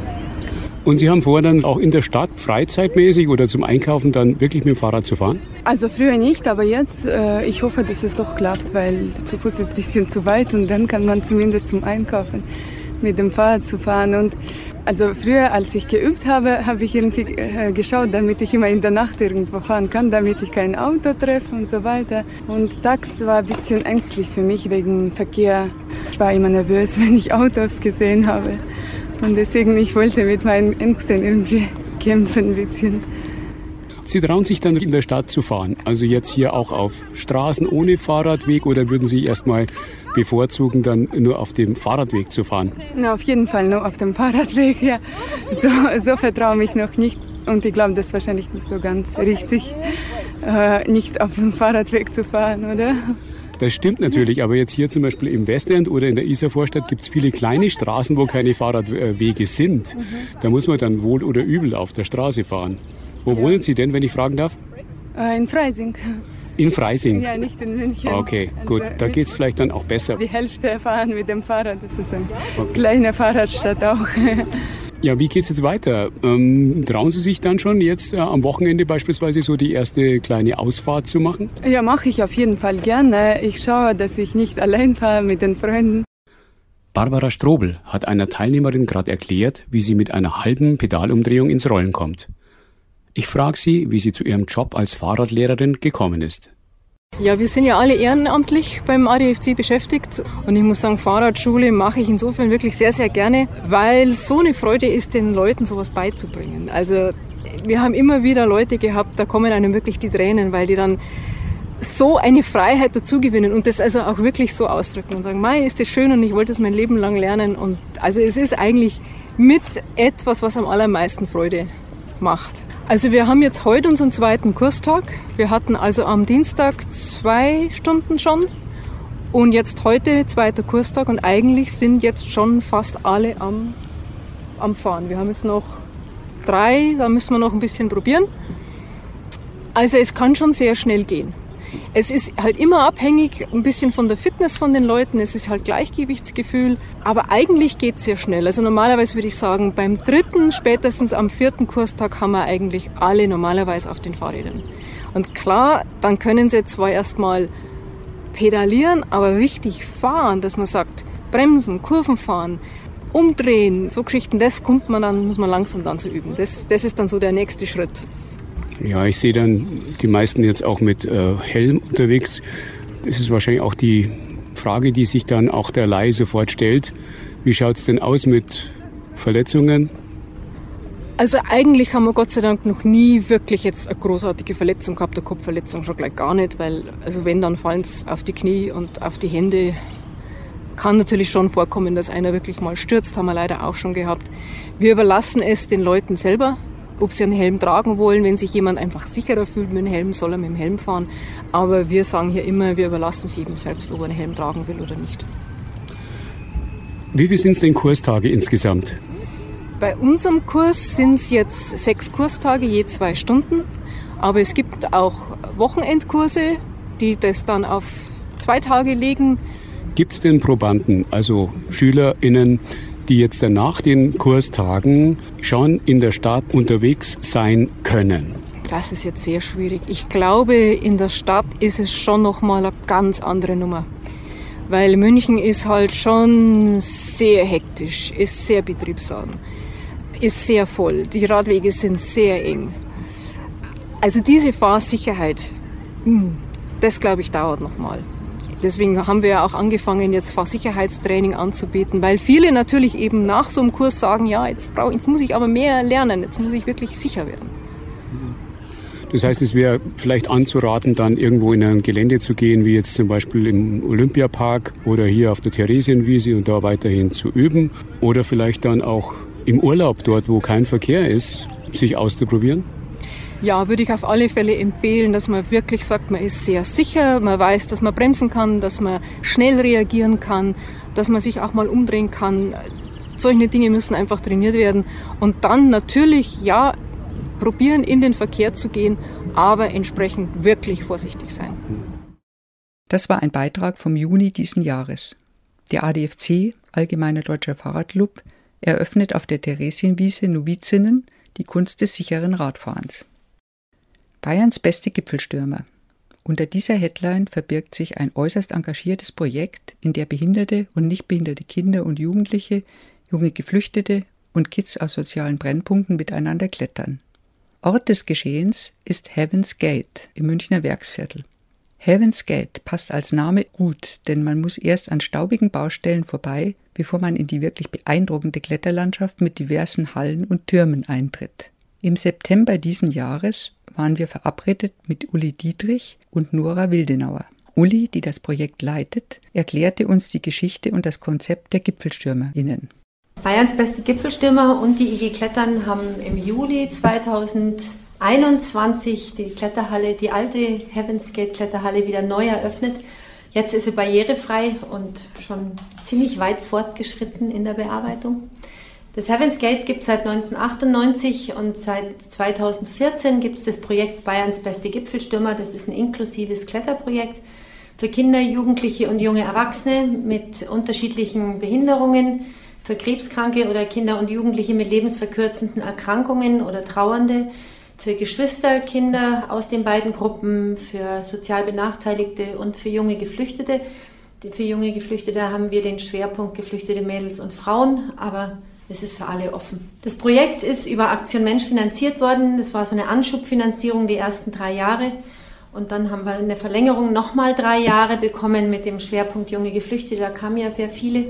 Und Sie haben vor, dann auch in der Stadt freizeitmäßig oder zum Einkaufen dann wirklich mit dem Fahrrad zu fahren? Also früher nicht, aber jetzt, äh, ich hoffe, dass es doch klappt, weil zu Fuß ist ein bisschen zu weit und dann kann man zumindest zum Einkaufen mit dem Fahrrad zu fahren. Und also früher, als ich geübt habe, habe ich irgendwie äh, geschaut, damit ich immer in der Nacht irgendwo fahren kann, damit ich kein Auto treffe und so weiter. Und tags war ein bisschen ängstlich für mich wegen Verkehr. Ich war immer nervös, wenn ich Autos gesehen habe. Und deswegen, ich wollte mit meinen Ängsten irgendwie kämpfen ein bisschen. Sie trauen sich dann in der Stadt zu fahren. Also jetzt hier auch auf Straßen ohne Fahrradweg oder würden Sie erstmal bevorzugen, dann nur auf dem Fahrradweg zu fahren? Na, auf jeden Fall nur auf dem Fahrradweg, ja. So, so vertraue ich noch nicht. Und ich glaube, das ist wahrscheinlich nicht so ganz richtig, äh, nicht auf dem Fahrradweg zu fahren, oder? Das stimmt natürlich, aber jetzt hier zum Beispiel im Westend oder in der Isarvorstadt gibt es viele kleine Straßen, wo keine Fahrradwege sind. Da muss man dann wohl oder übel auf der Straße fahren. Wo wohnen Sie denn, wenn ich fragen darf? Äh, in Freising. In Freising. Ja, nicht in München. Okay, Also, gut, da geht es vielleicht dann auch besser. Die Hälfte fahren mit dem Fahrrad. Das ist eine kleine Fahrradstadt auch. Ja, wie geht's jetzt weiter? Ähm, trauen Sie sich dann schon jetzt äh, am Wochenende beispielsweise so die erste kleine Ausfahrt zu machen? Ja, mache ich auf jeden Fall gerne. Ich schaue, dass ich nicht allein fahre mit den Freunden. Barbara Strobel hat einer Teilnehmerin gerade erklärt, wie sie mit einer halben Pedalumdrehung ins Rollen kommt. Ich frage sie, wie sie zu ihrem Job als Fahrradlehrerin gekommen ist. Ja, wir sind ja alle ehrenamtlich beim ADFC beschäftigt und ich muss sagen, Fahrradschule mache ich insofern wirklich sehr, sehr gerne, weil so eine Freude ist, den Leuten sowas beizubringen. Also wir haben immer wieder Leute gehabt, da kommen einem wirklich die Tränen, weil die dann so eine Freiheit dazugewinnen und das also auch wirklich so ausdrücken und sagen, Mai, ist das schön und ich wollte es mein Leben lang lernen und also es ist eigentlich mit etwas, was am allermeisten Freude macht. Also wir haben jetzt heute unseren zweiten Kurstag. Wir hatten also am Dienstag zwei Stunden schon und jetzt heute zweiter Kurstag und eigentlich sind jetzt schon fast alle am, am Fahren. Wir haben jetzt noch drei, da müssen wir noch ein bisschen probieren. Also es kann schon sehr schnell gehen. Es ist halt immer abhängig ein bisschen von der Fitness von den Leuten, es ist halt Gleichgewichtsgefühl, aber eigentlich geht es sehr schnell. Also normalerweise würde ich sagen, beim dritten, spätestens am vierten Kurstag haben wir eigentlich alle normalerweise auf den Fahrrädern. Und klar, dann können sie zwar erstmal pedalieren, aber richtig fahren, dass man sagt, bremsen, Kurven fahren, umdrehen, so Geschichten, das kommt man dann, muss man langsam dann zu üben. Das, das ist dann so der nächste Schritt. Ja, ich sehe dann die meisten jetzt auch mit äh, Helm unterwegs. Das ist wahrscheinlich auch die Frage, die sich dann auch der Laie sofort stellt. Wie schaut es denn aus mit Verletzungen? Also eigentlich haben wir Gott sei Dank noch nie wirklich jetzt eine großartige Verletzung gehabt, eine Kopfverletzung schon gleich gar nicht, weil also wenn, dann fallen es auf die Knie und auf die Hände Kann natürlich schon vorkommen, dass einer wirklich mal stürzt, haben wir leider auch schon gehabt. Wir überlassen es den Leuten selber, ob sie einen Helm tragen wollen. Wenn sich jemand einfach sicherer fühlt mit dem Helm, soll er mit dem Helm fahren. Aber wir sagen hier immer, wir überlassen es jedem selbst, ob er einen Helm tragen will oder nicht. Wie viel sind es denn Kurstage insgesamt? Bei unserem Kurs sind es jetzt sechs Kurstage, je zwei Stunden. Aber es gibt auch Wochenendkurse, die das dann auf zwei Tage legen. Gibt es denn Probanden, also SchülerInnen, die jetzt nach den Kurstagen schon in der Stadt unterwegs sein können? Das ist jetzt sehr schwierig. Ich glaube, in der Stadt ist es schon noch mal eine ganz andere Nummer. Weil München ist halt schon sehr hektisch, ist sehr betriebsam, ist sehr voll. Die Radwege sind sehr eng. Also diese Fahrsicherheit, hm, das glaube ich dauert noch mal. Deswegen haben wir ja auch angefangen, jetzt Fahrsicherheitstraining anzubieten, weil viele natürlich eben nach so einem Kurs sagen, ja, jetzt, brauch, jetzt muss ich aber mehr lernen, jetzt muss ich wirklich sicher werden. Das heißt, es wäre vielleicht anzuraten, dann irgendwo in ein Gelände zu gehen, wie jetzt zum Beispiel im Olympiapark oder hier auf der Theresienwiese und da weiterhin zu üben. Oder vielleicht dann auch im Urlaub, dort wo kein Verkehr ist, sich auszuprobieren. Ja, würde ich auf alle Fälle empfehlen, dass man wirklich sagt, man ist sehr sicher, man weiß, dass man bremsen kann, dass man schnell reagieren kann, dass man sich auch mal umdrehen kann. Solche Dinge müssen einfach trainiert werden. Und dann natürlich, ja, probieren, in den Verkehr zu gehen, aber entsprechend wirklich vorsichtig sein. Das war ein Beitrag vom Juni diesen Jahres. Der ADFC, Allgemeiner Deutscher Fahrradclub, eröffnet auf der Theresienwiese Novizinnen die Kunst des sicheren Radfahrens. Bayerns beste Gipfelstürmer. Unter dieser Headline verbirgt sich ein äußerst engagiertes Projekt, in der behinderte und nicht behinderte Kinder und Jugendliche, junge Geflüchtete und Kids aus sozialen Brennpunkten miteinander klettern. Ort des Geschehens ist Heaven's Gate im Münchner Werksviertel. Heaven's Gate passt als Name gut, denn man muss erst an staubigen Baustellen vorbei, bevor man in die wirklich beeindruckende Kletterlandschaft mit diversen Hallen und Türmen eintritt. Im September diesen Jahres waren wir verabredet mit Uli Dietrich und Nora Wildenauer. Uli, die das Projekt leitet, erklärte uns die Geschichte und das Konzept der GipfelstürmerInnen. Bayerns beste Gipfelstürmer und die IG Klettern haben im Juli 2021 die Kletterhalle, die alte Heaven's Gate Kletterhalle wieder neu eröffnet. Jetzt ist sie barrierefrei und schon ziemlich weit fortgeschritten in der Bearbeitung. Das Heaven's Gate gibt es seit 1998 und seit 2014 gibt es das Projekt Bayerns beste Gipfelstürmer. Das ist ein inklusives Kletterprojekt für Kinder, Jugendliche und junge Erwachsene mit unterschiedlichen Behinderungen, für Krebskranke oder Kinder und Jugendliche mit lebensverkürzenden Erkrankungen oder Trauernde, für Geschwisterkinder aus den beiden Gruppen, für sozial Benachteiligte und für junge Geflüchtete. Für junge Geflüchtete haben wir den Schwerpunkt Geflüchtete Mädels und Frauen, aber es ist für alle offen. Das Projekt ist über Aktion Mensch finanziert worden. Das war so eine Anschubfinanzierung die ersten drei Jahre. Und dann haben wir eine Verlängerung nochmal drei Jahre bekommen mit dem Schwerpunkt junge Geflüchtete. Da kamen ja sehr viele.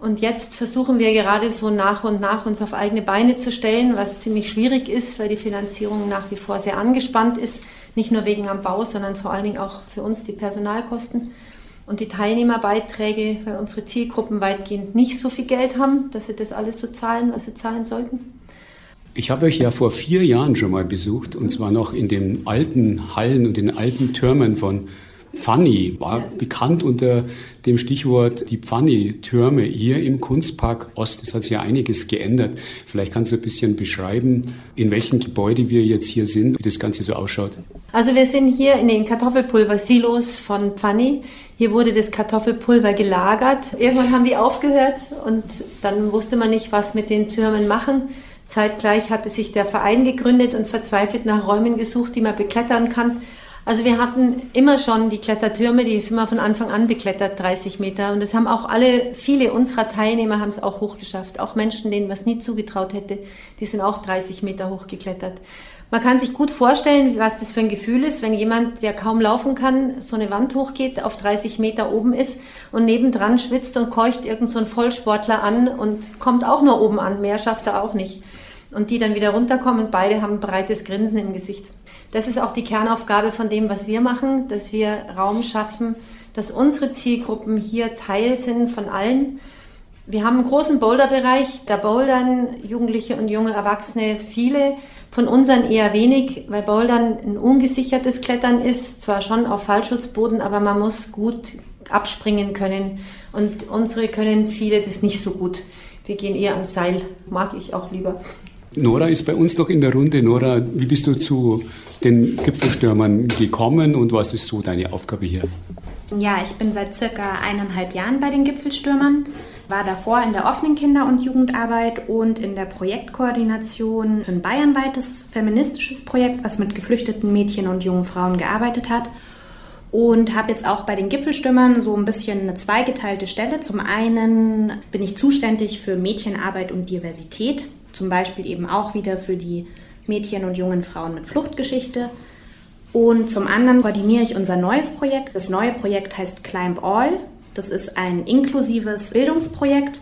Und jetzt versuchen wir gerade so nach und nach uns auf eigene Beine zu stellen, was ziemlich schwierig ist, weil die Finanzierung nach wie vor sehr angespannt ist. Nicht nur wegen am Bau, sondern vor allen Dingen auch für uns die Personalkosten und die Teilnehmerbeiträge, weil unsere Zielgruppen weitgehend nicht so viel Geld haben, dass sie das alles so zahlen, was sie zahlen sollten. Ich habe euch ja vor vier Jahren schon mal besucht und zwar noch in den alten Hallen und den alten Türmen von Pfanni war bekannt unter dem Stichwort die Pfanni-Türme hier im Kunstpark Ost. Es hat sich ja einiges geändert. Vielleicht kannst du ein bisschen beschreiben, in welchem Gebäude wir jetzt hier sind, wie das Ganze so ausschaut. Also wir sind hier in den Kartoffelpulver-Silos von Pfanni. Hier wurde das Kartoffelpulver gelagert. Irgendwann haben die aufgehört und dann wusste man nicht, was mit den Türmen machen. Zeitgleich hatte sich der Verein gegründet und verzweifelt nach Räumen gesucht, die man beklettern kann. Also wir hatten immer schon die Klettertürme, die sind wir von Anfang an beklettert, 30 Meter. Und das haben auch alle, viele unserer Teilnehmer haben es auch hochgeschafft. Auch Menschen, denen man es nie zugetraut hätte, die sind auch 30 Meter hochgeklettert. Man kann sich gut vorstellen, was das für ein Gefühl ist, wenn jemand, der kaum laufen kann, so eine Wand hochgeht, auf 30 Meter oben ist und nebendran schwitzt und keucht irgend so ein Vollsportler an und kommt auch nur oben an. Mehr schafft er auch nicht und die dann wieder runterkommen und beide haben ein breites Grinsen im Gesicht. Das ist auch die Kernaufgabe von dem, was wir machen, dass wir Raum schaffen, dass unsere Zielgruppen hier Teil sind von allen. Wir haben einen großen Boulderbereich, da bouldern Jugendliche und junge Erwachsene viele, von unseren eher wenig, weil Bouldern ein ungesichertes Klettern ist, zwar schon auf Fallschutzboden, aber man muss gut abspringen können und unsere können viele das nicht so gut. Wir gehen eher ans Seil, mag ich auch lieber. Nora ist bei uns noch in der Runde. Nora, wie bist du zu den Gipfelstürmern gekommen und was ist so deine Aufgabe hier? Ja, ich bin seit circa eineinhalb Jahren bei den Gipfelstürmern, war davor in der offenen Kinder- und Jugendarbeit und in der Projektkoordination für ein bayernweites feministisches Projekt, was mit geflüchteten Mädchen und jungen Frauen gearbeitet hat. Und habe jetzt auch bei den Gipfelstürmern so ein bisschen eine zweigeteilte Stelle. Zum einen bin ich zuständig für Mädchenarbeit und Diversität zum Beispiel eben auch wieder für die Mädchen und jungen Frauen mit Fluchtgeschichte. Und zum anderen koordiniere ich unser neues Projekt. Das neue Projekt heißt Climb All. Das ist ein inklusives Bildungsprojekt,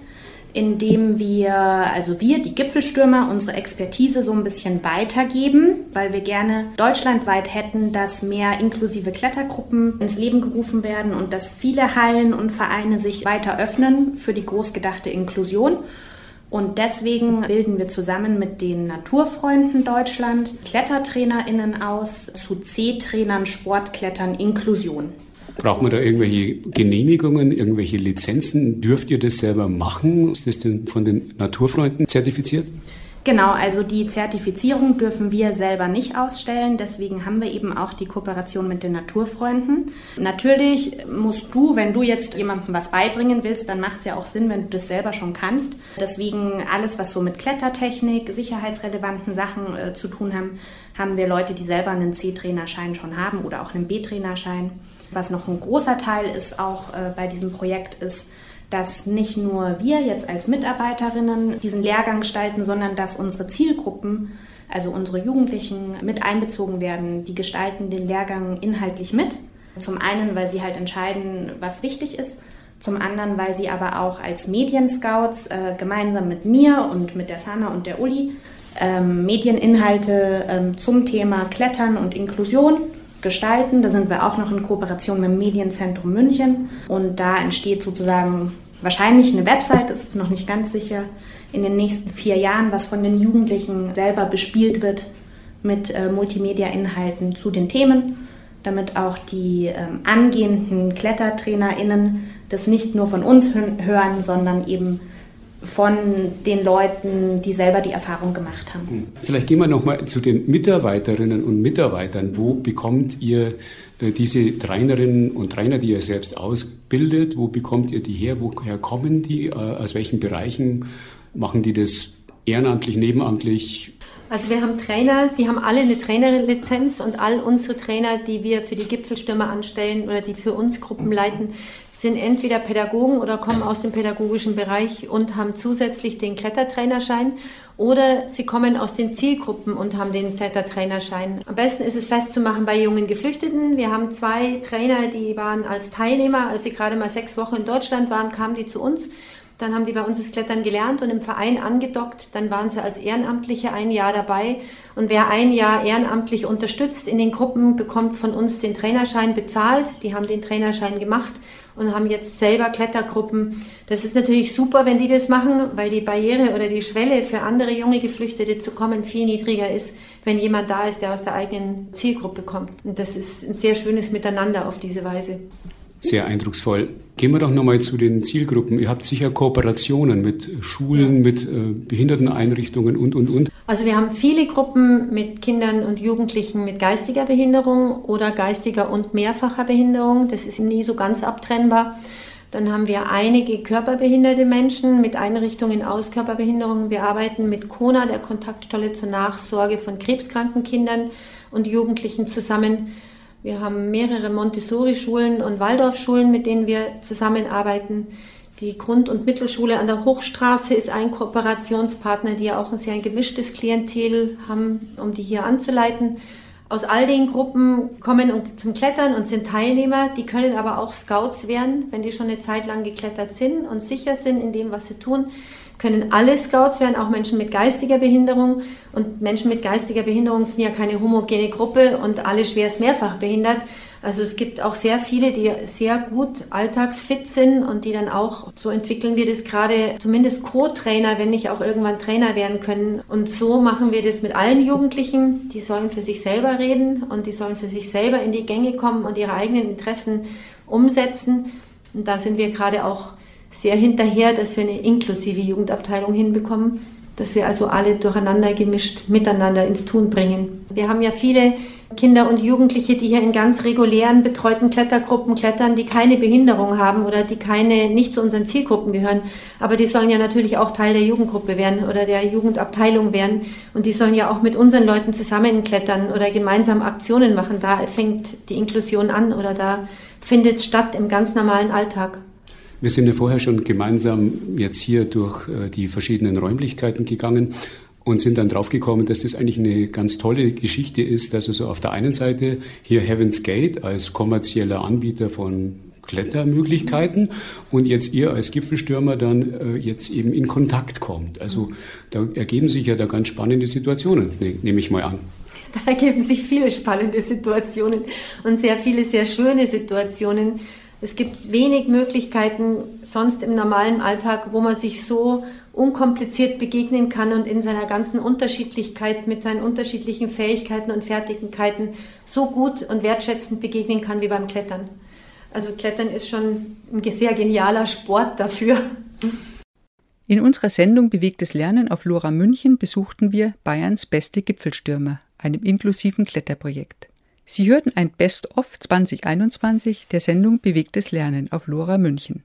in dem wir, also wir, die Gipfelstürmer, unsere Expertise so ein bisschen weitergeben, weil wir gerne deutschlandweit hätten, dass mehr inklusive Klettergruppen ins Leben gerufen werden und dass viele Hallen und Vereine sich weiter öffnen für die großgedachte Inklusion. Und deswegen bilden wir zusammen mit den Naturfreunden Deutschland KlettertrainerInnen aus zu C-Trainern Sportklettern Inklusion. Braucht man da irgendwelche Genehmigungen, irgendwelche Lizenzen? Dürft ihr das selber machen? Ist das denn von den Naturfreunden zertifiziert? Genau, also die Zertifizierung dürfen wir selber nicht ausstellen. Deswegen haben wir eben auch die Kooperation mit den Naturfreunden. Natürlich musst du, wenn du jetzt jemandem was beibringen willst, dann macht es ja auch Sinn, wenn du das selber schon kannst. Deswegen alles, was so mit Klettertechnik, sicherheitsrelevanten Sachen äh, zu tun haben, haben wir Leute, die selber einen C-Trainerschein schon haben oder auch einen B-Trainerschein. Was noch ein großer Teil ist auch äh, bei diesem Projekt ist, dass nicht nur wir jetzt als Mitarbeiterinnen diesen Lehrgang gestalten, sondern dass unsere Zielgruppen, also unsere Jugendlichen, mit einbezogen werden. Die gestalten den Lehrgang inhaltlich mit. Zum einen, weil sie halt entscheiden, was wichtig ist. Zum anderen, weil sie aber auch als Medienscouts äh, gemeinsam mit mir und mit der Sana und der Uli ähm, Medieninhalte ähm, zum Thema Klettern und Inklusion gestalten. Da sind wir auch noch in Kooperation mit dem Medienzentrum München und da entsteht sozusagen wahrscheinlich eine Website, ist es noch nicht ganz sicher, in den nächsten vier Jahren, was von den Jugendlichen selber bespielt wird mit äh, Multimedia-Inhalten zu den Themen, damit auch die ähm, angehenden KlettertrainerInnen das nicht nur von uns hören, sondern eben von den Leuten, die selber die Erfahrung gemacht haben. Hm. Vielleicht gehen wir noch mal zu den Mitarbeiterinnen und Mitarbeitern. Wo bekommt ihr äh, diese Trainerinnen und Trainer, die ihr selbst ausbildet? Wo bekommt ihr die her? Woher kommen die? Äh, aus welchen Bereichen machen die das ehrenamtlich, nebenamtlich? Also wir haben Trainer, die haben alle eine Trainerlizenz und all unsere Trainer, die wir für die Gipfelstürmer anstellen oder die für uns Gruppen leiten, sind entweder Pädagogen oder kommen aus dem pädagogischen Bereich und haben zusätzlich den Klettertrainerschein oder sie kommen aus den Zielgruppen und haben den Klettertrainerschein. Am besten ist es festzumachen bei jungen Geflüchteten. Wir haben zwei Trainer, die waren als Teilnehmer, als sie gerade mal sechs Wochen in Deutschland waren, kamen die zu uns dann haben die bei uns das Klettern gelernt und im Verein angedockt. Dann waren sie als Ehrenamtliche ein Jahr dabei. Und wer ein Jahr ehrenamtlich unterstützt in den Gruppen, bekommt von uns den Trainerschein bezahlt. Die haben den Trainerschein gemacht und haben jetzt selber Klettergruppen. Das ist natürlich super, wenn die das machen, weil die Barriere oder die Schwelle für andere junge Geflüchtete zu kommen viel niedriger ist, wenn jemand da ist, der aus der eigenen Zielgruppe kommt. Und das ist ein sehr schönes Miteinander auf diese Weise. Sehr eindrucksvoll. Gehen wir doch nochmal zu den Zielgruppen. Ihr habt sicher Kooperationen mit Schulen, mit äh, Behinderteneinrichtungen und, und, und. Also wir haben viele Gruppen mit Kindern und Jugendlichen mit geistiger Behinderung oder geistiger und mehrfacher Behinderung. Das ist nie so ganz abtrennbar. Dann haben wir einige körperbehinderte Menschen mit Einrichtungen aus Körperbehinderung. Wir arbeiten mit Kona, der Kontaktstelle zur Nachsorge von krebskranken Kindern und Jugendlichen zusammen. Wir haben mehrere Montessori-Schulen und Waldorfschulen, mit denen wir zusammenarbeiten. Die Grund- und Mittelschule an der Hochstraße ist ein Kooperationspartner, die ja auch ein sehr gemischtes Klientel haben, um die hier anzuleiten. Aus all den Gruppen kommen zum Klettern und sind Teilnehmer. Die können aber auch Scouts werden, wenn die schon eine Zeit lang geklettert sind und sicher sind in dem, was sie tun. Können alle Scouts werden, auch Menschen mit geistiger Behinderung. Und Menschen mit geistiger Behinderung sind ja keine homogene Gruppe und alle schwerst mehrfach behindert. Also es gibt auch sehr viele, die sehr gut alltagsfit sind und die dann auch, so entwickeln wir das gerade, zumindest Co-Trainer, wenn nicht auch irgendwann Trainer werden können. Und so machen wir das mit allen Jugendlichen. Die sollen für sich selber reden und die sollen für sich selber in die Gänge kommen und ihre eigenen Interessen umsetzen. Und da sind wir gerade auch sehr hinterher, dass wir eine inklusive Jugendabteilung hinbekommen, dass wir also alle durcheinander gemischt miteinander ins Tun bringen. Wir haben ja viele Kinder und Jugendliche, die hier in ganz regulären betreuten Klettergruppen klettern, die keine Behinderung haben oder die keine nicht zu unseren Zielgruppen gehören, aber die sollen ja natürlich auch Teil der Jugendgruppe werden oder der Jugendabteilung werden und die sollen ja auch mit unseren Leuten zusammen klettern oder gemeinsam Aktionen machen. Da fängt die Inklusion an oder da findet statt im ganz normalen Alltag. Wir sind ja vorher schon gemeinsam jetzt hier durch äh, die verschiedenen Räumlichkeiten gegangen und sind dann draufgekommen, dass das eigentlich eine ganz tolle Geschichte ist, dass also auf der einen Seite hier Heaven's Gate als kommerzieller Anbieter von Klettermöglichkeiten und jetzt ihr als Gipfelstürmer dann äh, jetzt eben in Kontakt kommt. Also da ergeben sich ja da ganz spannende Situationen, ne, nehme ich mal an. Da ergeben sich viele spannende Situationen und sehr viele sehr schöne Situationen. Es gibt wenig Möglichkeiten sonst im normalen Alltag, wo man sich so unkompliziert begegnen kann und in seiner ganzen Unterschiedlichkeit mit seinen unterschiedlichen Fähigkeiten und Fertigkeiten so gut und wertschätzend begegnen kann wie beim Klettern. Also Klettern ist schon ein sehr genialer Sport dafür. In unserer Sendung Bewegtes Lernen auf Lora München besuchten wir Bayerns beste Gipfelstürmer, einem inklusiven Kletterprojekt. Sie hörten ein Best-of 2021 der Sendung Bewegtes Lernen auf Lora München.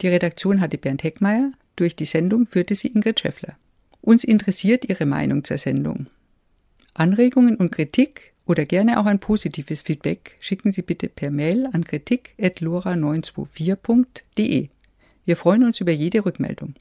Die Redaktion hatte Bernd Heckmeier, durch die Sendung führte sie Ingrid Schäffler. Uns interessiert Ihre Meinung zur Sendung. Anregungen und Kritik oder gerne auch ein positives Feedback schicken Sie bitte per Mail an kritik.lora924.de. Wir freuen uns über jede Rückmeldung.